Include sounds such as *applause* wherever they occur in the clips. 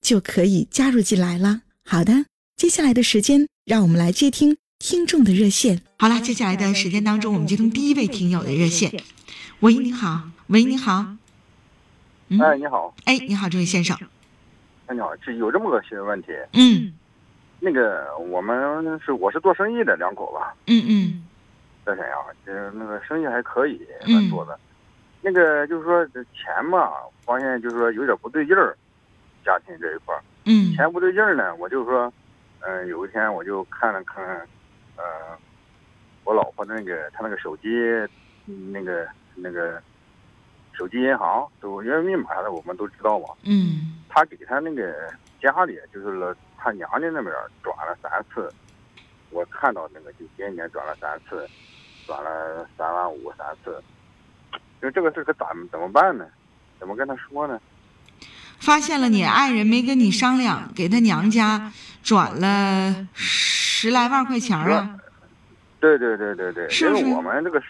就可以加入进来了。好的，接下来的时间，让我们来接听听众的热线。好了，接下来的时间当中，我们接通第一位听友的热线。喂，你好。喂，你好。哎，你好。哎，你好，这位先生。哎，你好，是有这么个些问题。嗯。那个，我们是我是做生意的两口子。嗯嗯。在沈阳，就是那个生意还可以，做的。那个就是说这钱嘛，发现就是说有点不对劲儿。家庭这一块儿，嗯，钱不对劲儿呢，我就说，嗯，有一天我就看了看，呃，我老婆那个她那个手机，那个那个手机银行都因为密码啥的我们都知道嘛，嗯，她给她那个家里就是了，她娘家那边转了三次，我看到那个就今年转了三次，转了三万五三次，就这个事可咋怎么办呢？怎么跟她说呢？发现了你爱人没跟你商量，给他娘家转了十来万块钱啊？对对对对对，因为我们这个，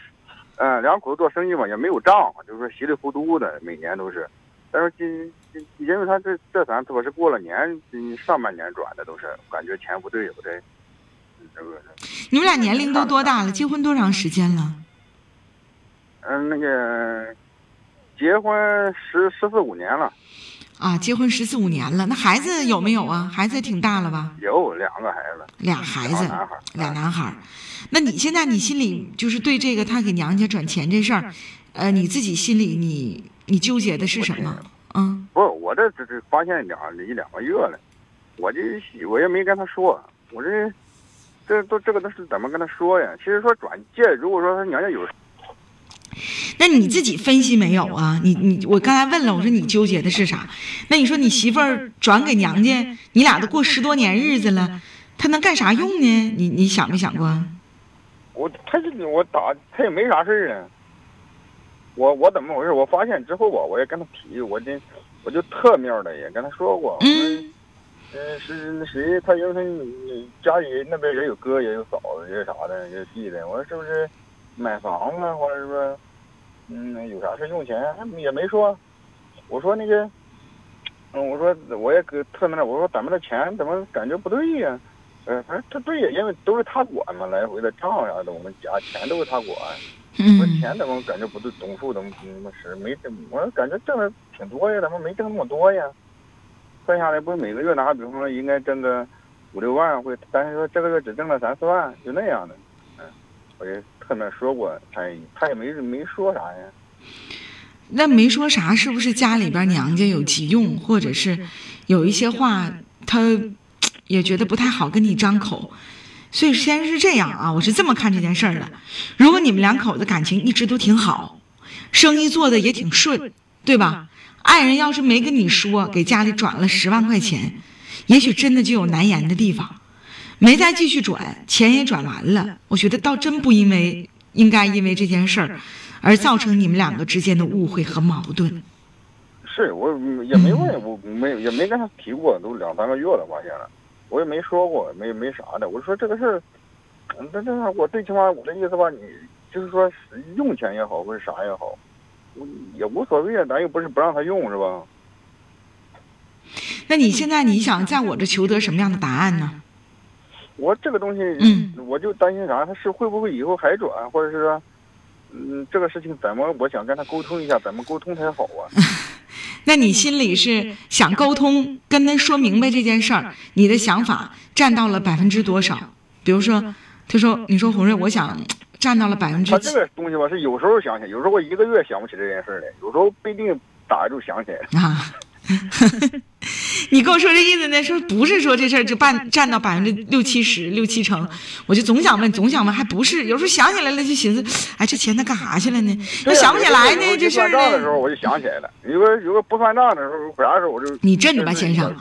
嗯，两口子做生意嘛，也没有账，就是说稀里糊涂的，每年都是。但是今今，因为他这这三次吧是过了年，上半年转的都是，感觉钱不对不对。这个。你们俩年龄都多大了？结婚多长时间了？嗯，那个，结婚十十四五年了。啊，结婚十四五年了，那孩子有没有啊？孩子也挺大了吧？有两个孩子，俩孩子，俩男孩，俩男孩。那你现在你心里就是对这个他给娘家转钱这事儿，呃，你自己心里你你纠结的是什么？嗯，不，我这这这发现两一两个月了，我这我也没跟他说，我这这都这个都是怎么跟他说呀？其实说转借，如果说他娘家有。那你自己分析没有啊？你你我刚才问了，我说你纠结的是啥？那你说你媳妇儿转给娘家，你俩都过十多年日子了，他能干啥用呢？你你想没想过？我他是我打他也没啥事儿啊。我我怎么回事？我发现之后吧，我也跟他提，我这我就特面的也跟他说过。嗯。呃，是那谁？他因为家里那边也有哥也有嫂子也有啥的也有弟的，我说是不是买房子或者说？嗯，有啥事用钱也没说。我说那个，嗯，我说我也搁特那，我说咱们的钱怎么感觉不对呀？呃，反正他对呀，因为都是他管嘛，来回的账啥的，我们家钱都是他管。我钱怎么感觉不对？总数怎么那么是没？我感觉挣的挺多呀，怎么没挣那么多呀？算下来不是每个月拿，比方说应该挣个五六万，会，但是说这个月只挣了三四万，就那样的。嗯，我也。跟他说过，他他也没没说啥呀。那没说啥，是不是家里边娘家有急用，或者是有一些话他也觉得不太好跟你张口？所以先是这样啊，我是这么看这件事儿的。如果你们两口子感情一直都挺好，生意做的也挺顺，对吧？爱人要是没跟你说，给家里转了十万块钱，也许真的就有难言的地方。没再继续转，钱也转完了。我觉得倒真不因为应该因为这件事儿，而造成你们两个之间的误会和矛盾。是我也没问，我没也没跟他提过，都两三个月了，发现了，我也没说过，没没啥的。我说这个事儿，那那我最起码我的意思吧，你就是说用钱也好，或者啥也好，也无所谓啊，咱又不是不让他用，是吧？那你现在你想在我这求得什么样的答案呢？我这个东西，嗯，我就担心啥？他是会不会以后还转，或者是说，嗯，这个事情怎么？我想跟他沟通一下，怎么沟通才好啊？*laughs* 那你心里是想沟通，跟他说明白这件事儿，你的想法占到了百分之多少？比如说，他说：“你说红瑞，我想占到了百分之。”他这个东西吧，是有时候想起，有时候我一个月想不起这件事儿来，有时候不一定打就想起来啊。*laughs* *laughs* *laughs* 你跟我说这意思呢？说不是说这事儿就办占到百分之六七十、六七成，我就总想问，总想问，还不是？有时候想起来了就寻思，哎，这钱他干啥去了呢？我想不起来呢，这事儿呢。算账的时候我就想起来了，有个有个不算账的时候，啥时候我就你镇着吧，先生。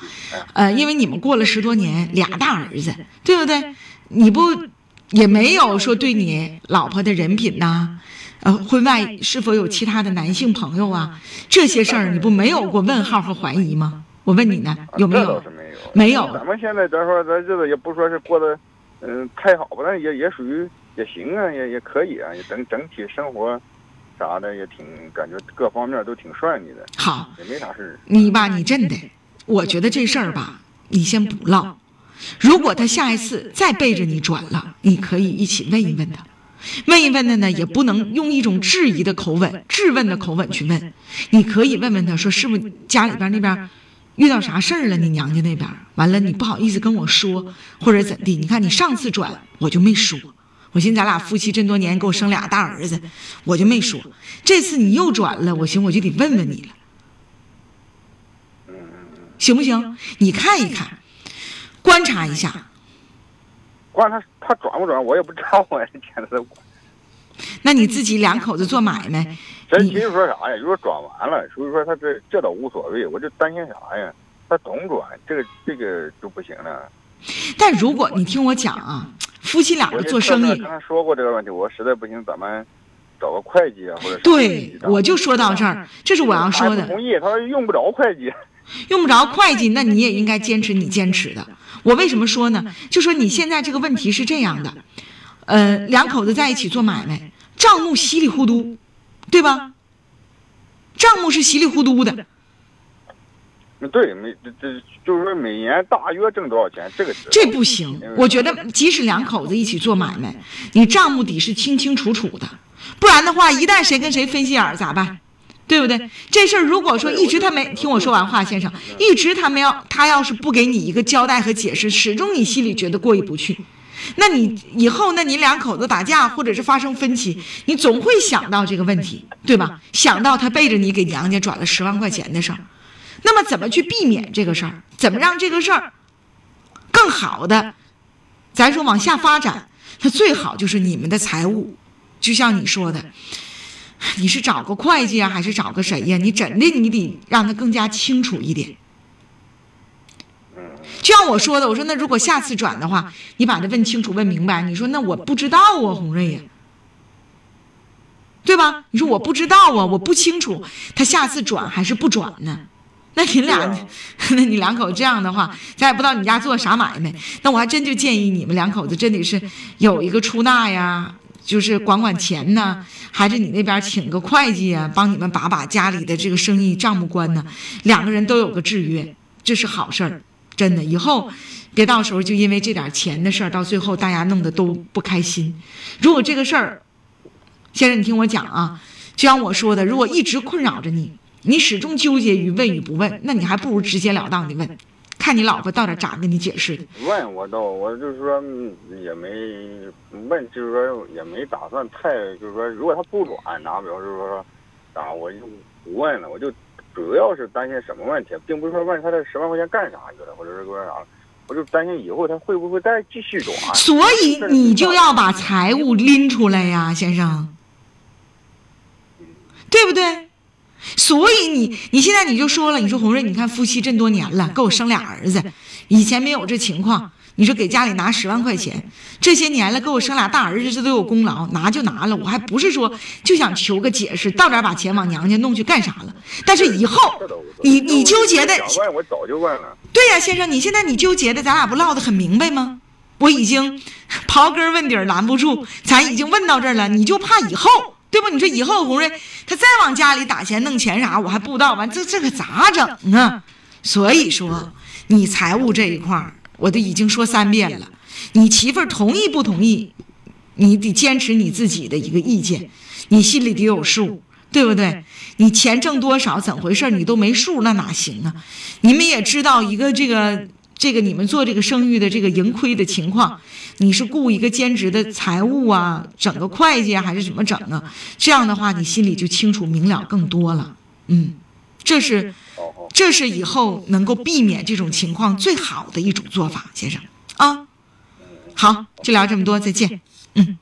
呃，因为你们过了十多年，俩大儿子，对不对？你不也没有说对你老婆的人品呐？呃，婚外是否有其他的男性朋友啊？这些事儿你不没有过问号和怀疑吗？我问你呢，有没有？没有。咱们现在咱说咱日子也不说是过得，嗯，太好吧，但也也属于也行啊，也也可以啊，也整整体生活，啥的也挺感觉各方面都挺顺利的。好，也没啥事你吧，你真的，我觉得这事儿吧，你先不唠。如果他下一次再背着你转了，你可以一起问一问他。问一问他呢，也不能用一种质疑的口吻、质问的口吻去问。你可以问问他说，是不是家里边那边？遇到啥事儿了？你娘家那边完了，你不好意思跟我说，或者怎地？你看你上次转我就没说，我寻思咱俩夫妻这么多年，给我生俩大儿子，我就没说。这次你又转了，我寻我就得问问你了，行不行？你看一看，观察一下。管他他转不转，我也不知道啊，现在。那你自己两口子做买卖。咱其实说啥呀？就说转完了，所以说他这这倒无所谓，我就担心啥呀？他总转，这个这个就不行了。但如果你听我讲啊，夫妻俩做生意，刚才说过这个问题，我实在不行，咱们找个会计啊，或者对，我就说到这儿，这是我要说的。同意，他说用不着会计，用不着会计，那你也应该坚持你坚持的。我为什么说呢？就说你现在这个问题是这样的，呃，两口子在一起做买卖，账目稀里糊涂。对吧？账目是稀里糊涂的。那对，每这这就是说每年大约挣多少钱，这个这不行。我觉得即使两口子一起做买卖，你账目底是清清楚楚的，不然的话，一旦谁跟谁分心眼儿咋办？对不对？这事儿如果说一直他没听我说完话，先生，一直他没要他要是不给你一个交代和解释，始终你心里觉得过意不去。那你以后，那你两口子打架或者是发生分歧，你总会想到这个问题，对吧？想到他背着你给娘家转了十万块钱的事儿，那么怎么去避免这个事儿？怎么让这个事儿更好的，咱说往下发展？那最好就是你们的财务，就像你说的，你是找个会计啊，还是找个谁呀？你真的你得让他更加清楚一点。就像我说的，我说那如果下次转的话，你把它问清楚、问明白。你说那我不知道啊，红瑞呀，对吧？你说我不知道啊，我不清楚他下次转还是不转呢？那你俩，*laughs* 那你两口这样的话，咱也不知道你家做啥买卖。那我还真就建议你们两口子真得是有一个出纳呀，就是管管钱呢，还是你那边请个会计啊，帮你们把把家里的这个生意账目关呢？两个人都有个制约，这是好事儿。真的，以后别到时候就因为这点钱的事儿，到最后大家弄得都不开心。如果这个事儿，先生，你听我讲啊，就像我说的，如果一直困扰着你，你始终纠结于问与不问，那你还不如直截了当的问，看你老婆到底咋跟你解释的。问我倒，我就是说也没问，就是说也没打算太，就是说如果他不转，拿表示说啊，我就不问了，我就。主要是担心什么问题，并不是说问他这十万块钱干啥去了，或者是说啥，我就担心以后他会不会再继续转。所以你就要把财务拎出来呀，先生，对不对？所以你你现在你就说了，你说红瑞，你看夫妻这么多年了，给我生俩儿子，以前没有这情况。你说给家里拿十万块钱，这些年了给我生俩大儿子，这都有功劳，拿就拿了。我还不是说就想求个解释，到点把钱往娘家弄去干啥了？但是以后你你纠结的，我早就问了。对呀，先生，你现在你纠结的，咱俩不唠得很明白吗？我已经刨根问底儿拦不住，咱已经问到这儿了，你就怕以后对不？你说以后红瑞他再往家里打钱弄钱啥，我还不知道，完这这可咋整啊？所以说你财务这一块儿。我都已经说三遍了，你媳妇儿同意不同意？你得坚持你自己的一个意见，你心里得有数，对。不对？你钱挣多少，怎回事，你都没数，那哪行啊？你们也知道一个这个这个你们做这个生育的这个盈亏的情况，你是雇一个兼职的财务啊，整个会计啊，还是怎么整啊？这样的话，你心里就清楚明了更多了。嗯，这是这是以后能够避免这种情况最好的一种做法，先生啊。好，就聊这么多，再见。嗯。